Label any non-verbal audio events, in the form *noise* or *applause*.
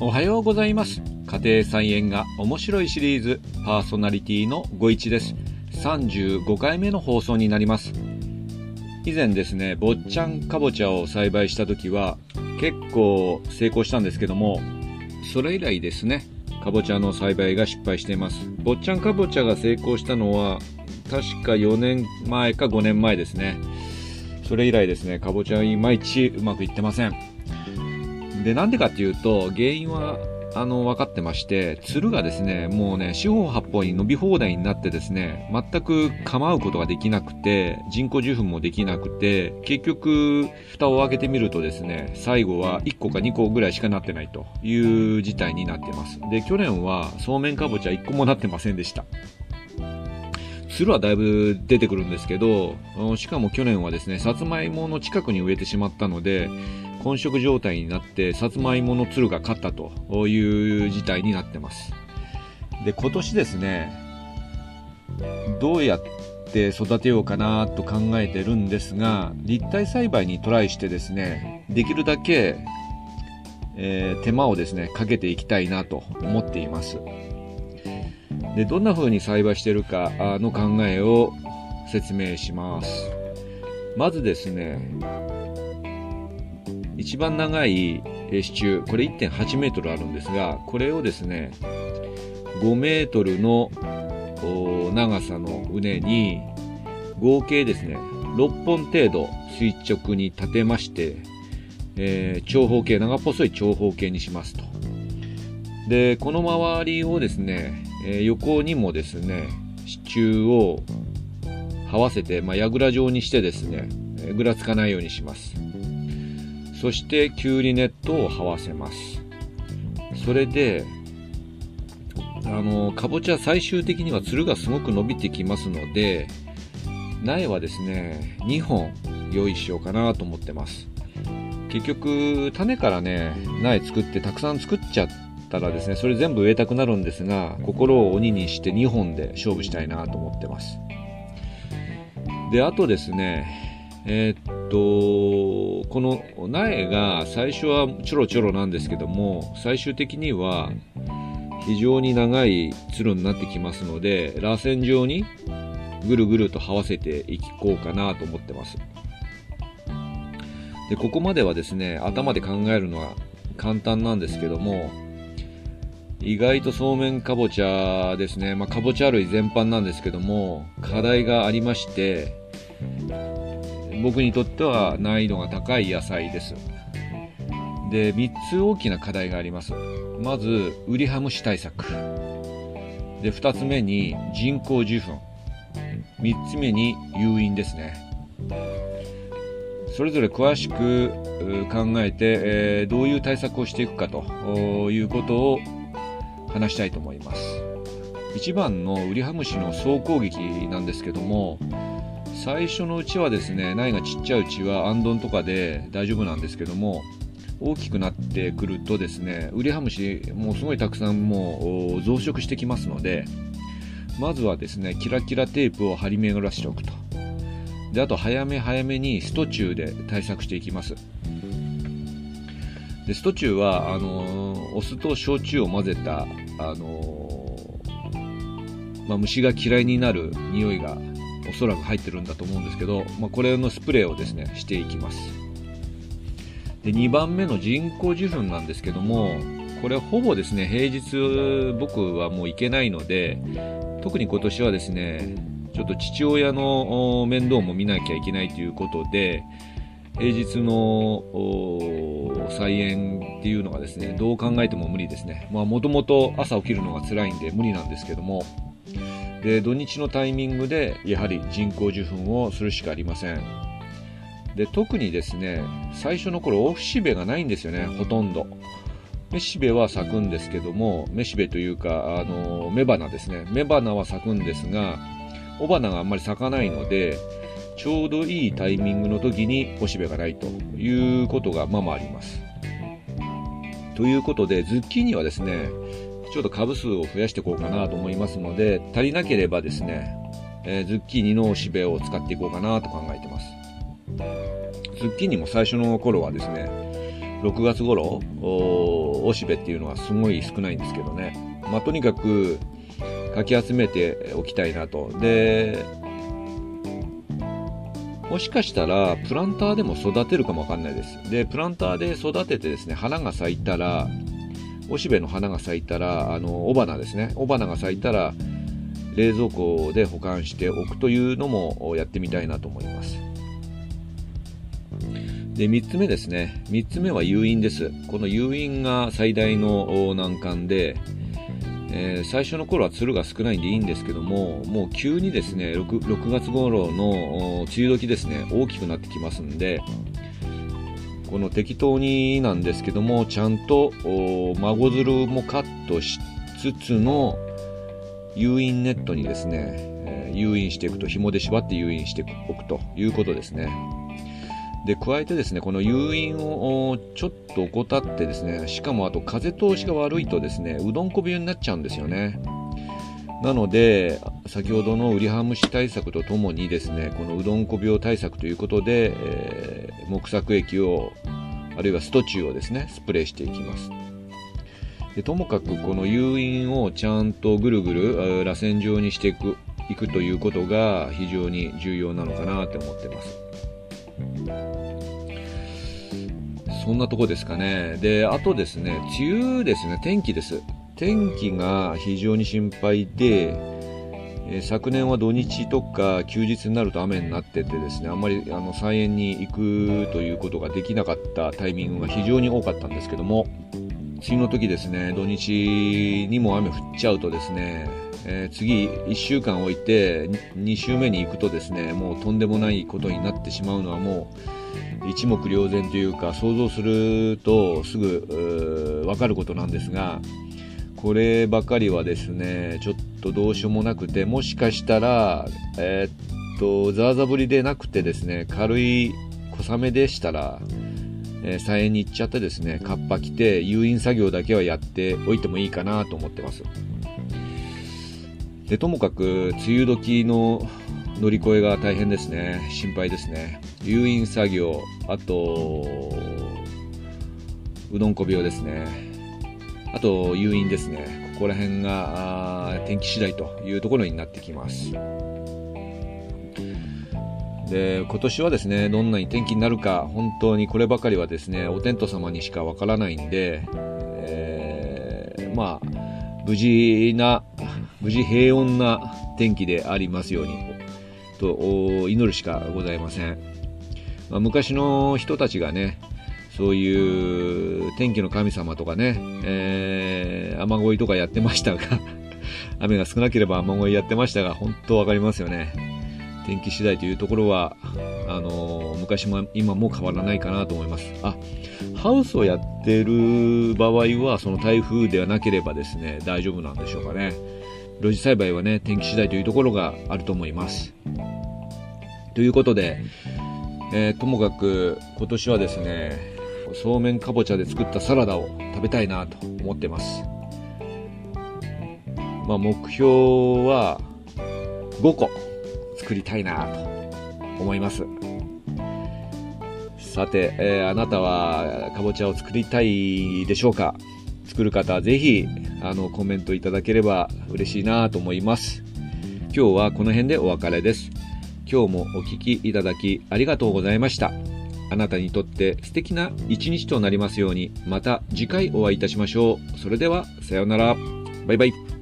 おはようございます。家庭菜園が面白いシリーズパーソナリティのご一です。35回目の放送になります。以前ですね坊ちゃんかぼちゃを栽培した時は結構成功したんですけどもそれ以来ですねかぼちゃの栽培が失敗しています。坊ちゃんかぼちゃが成功したのは確か4年前か5年前ですね。それ以来ですねかぼちゃいまいちうまくいってません。で、なんでかっていうと、原因は、あの、分かってまして、つるがですね、もうね、四方八方に伸び放題になってですね、全く構うことができなくて、人工授粉もできなくて、結局、蓋を開けてみるとですね、最後は1個か2個ぐらいしかなってないという事態になってます。で、去年はそうめんかぼちゃ1個もなってませんでした。つるはだいぶ出てくるんですけど、しかも去年はですね、さつまいもの近くに植えてしまったので、混色状態になってさつまいものつるが勝ったという事態になってます。で今年ですねどうやって育てようかなと考えてるんですが立体栽培にトライしてですねできるだけ、えー、手間をですねかけていきたいなと思っています。でどんな風に栽培してるかの考えを説明します。まずですね一番長い支柱、これ1.8メートルあるんですが、これをですね、5メートルの長さの畝に、合計ですね、6本程度垂直に立てまして、えー、長方形、長細い長方形にしますと。で、この周りをですね、えー、横にもですね、支柱を這わせて、まあ、櫓状にしてですね、ぐらつかないようにします。そしてきゅうりネットを這わせます。それであのかぼちゃ最終的にはつるがすごく伸びてきますので苗はですね2本用意しようかなと思ってます。結局種からね苗作ってたくさん作っちゃったらですねそれ全部植えたくなるんですが心を鬼にして2本で勝負したいなと思ってます。であとですねえー、っと、この苗が最初はちょろちょろなんですけども、最終的には非常に長いつるになってきますので、螺旋状にぐるぐると這わせていこうかなと思ってます。で、ここまではですね、頭で考えるのは簡単なんですけども、意外とそうめんかぼちゃですね、まあ、かぼちゃ類全般なんですけども、課題がありまして、僕にとっては難易度が高い野菜です。で、3つ大きな課題があります。まず、ウリハムシ対策。で、2つ目に人工授粉。3つ目に誘引ですね。それぞれ詳しく考えて、えー、どういう対策をしていくかということを話したいと思います。一番のウリハムシの総攻撃なんですけども、最初のうちはですね苗がちっちゃいうちはあんどんとかで大丈夫なんですけども大きくなってくるとですねウリハムシもうすごいたくさんもう増殖してきますのでまずはですねキラキラテープを張り巡らしておくと。であと早め早めにストチューで対策していきます。でストチューはあのー、お酢と焼酎を混ぜた、あのー、まあ、虫が嫌いになる匂いがおそらく入ってるんだと思うんですけど、まあ、これのスプレーをですねしていきます。で2番目の人工授粉なんですけどもこれほぼですね平日僕はもう行けないので特に今年はですねちょっと父親の面倒も見なきゃいけないということで平日の菜園っていうのがですねどう考えても無理ですね。もともと朝起きるのが辛いんで無理なんですけどもで土日のタイミングでやはり人工授粉をするしかありません。で特にですね最初の頃オフシベがないんですよねほとんど。めしべは咲くんですけどもめしべというかあの雌花ですね。雌花は咲くんですが雄花があんまり咲かないのでちょうどいいタイミングの時におしべがないということがままあります。ということでズッキーニはですねちょっと株数を増やしていこうかなと思いますので、足りなければですね、えー、ズッキーニのしべを使っていこうかなと考えてます。ズッキーニも最初の頃はですね、6月頃、おしべっていうのはすごい少ないんですけどね。まあ、とにかく、かき集めておきたいなと。で、もしかしたら、プランターでも育てるかもわかんないです。で、プランターで育ててですね、花が咲いたら、おしべの花が咲いたら、あの、雄花ですね。雄花が咲いたら、冷蔵庫で保管しておくというのもやってみたいなと思います。で、3つ目ですね。3つ目は誘引です。この誘引が最大の難関で、えー、最初の頃はつるが少ないんでいいんですけども、もう急にですね、6, 6月頃の梅雨時ですね、大きくなってきますんで、この適当になんですけども、ちゃんと孫づるもカットしつつの誘引ネットにですね、えー、誘引していくと、紐で縛って誘引しておくということですね。で、加えてですね、この誘引をちょっと怠ってですね、しかもあと風通しが悪いとですね、うどんこびになっちゃうんですよね。なので、先ほどのウリハムシ対策とともにですね、このうどんこ病対策ということで、えー、木作液を、あるいはストチューをですね、スプレーしていきます。でともかくこの誘引をちゃんとぐるぐる螺旋状にしていくいくということが非常に重要なのかなって思ってます。そんなとこですかね。で、あとですね、梅雨ですね、天気です。天気が非常に心配で、えー、昨年は土日とか休日になると雨になっててですね、あんまりあの菜園に行くということができなかったタイミングが非常に多かったんですけども、梅雨の時ですね、土日にも雨降っちゃうとですね、えー、次1週間置いて2週目に行くとですね、もうとんでもないことになってしまうのはもう、一目瞭然というか想像するとすぐわかることなんですがこればかりはですねちょっとどうしようもなくてもしかしたらえー、っとザーザぶりでなくてですね軽い小雨でしたら、えー、菜園に行っちゃってですねカッパ着て誘引作業だけはやっておいてもいいかなと思ってます。でともかく梅雨時の乗り越えが大変ですね。心配ですね。誘引作業あとうどんこ病ですねあと誘引ですねここら辺が天気次第というところになってきますで今年はですねどんなに天気になるか本当にこればかりはですねお天道様にしかわからないんで、えー、まあ無事な無事平穏な天気でありますようにと祈るしかございません。まあ、昔の人たちがね、そういう天気の神様とかね、えー、雨乞いとかやってましたが *laughs* 雨が少なければ雨乞いやってましたが、本当わかりますよね。天気次第というところは、あのー、昔も今も変わらないかなと思います。あ、ハウスをやってる場合は、その台風ではなければですね、大丈夫なんでしょうかね。露地栽培はね、天気次第というところがあると思います。ということで、えー、ともかく今年はですね、そうめんかぼちゃで作ったサラダを食べたいなと思ってます。まあ、目標は5個作りたいなと思います。さて、えー、あなたはかぼちゃを作りたいでしょうか？作る方、ぜひ、あの、コメントいただければ嬉しいなと思います。今日はこの辺でお別れです。今日もお聴きいただきありがとうございました。あなたにとって素敵な一日となりますように、また次回お会いいたしましょう。それでは、さようなら。バイバイ。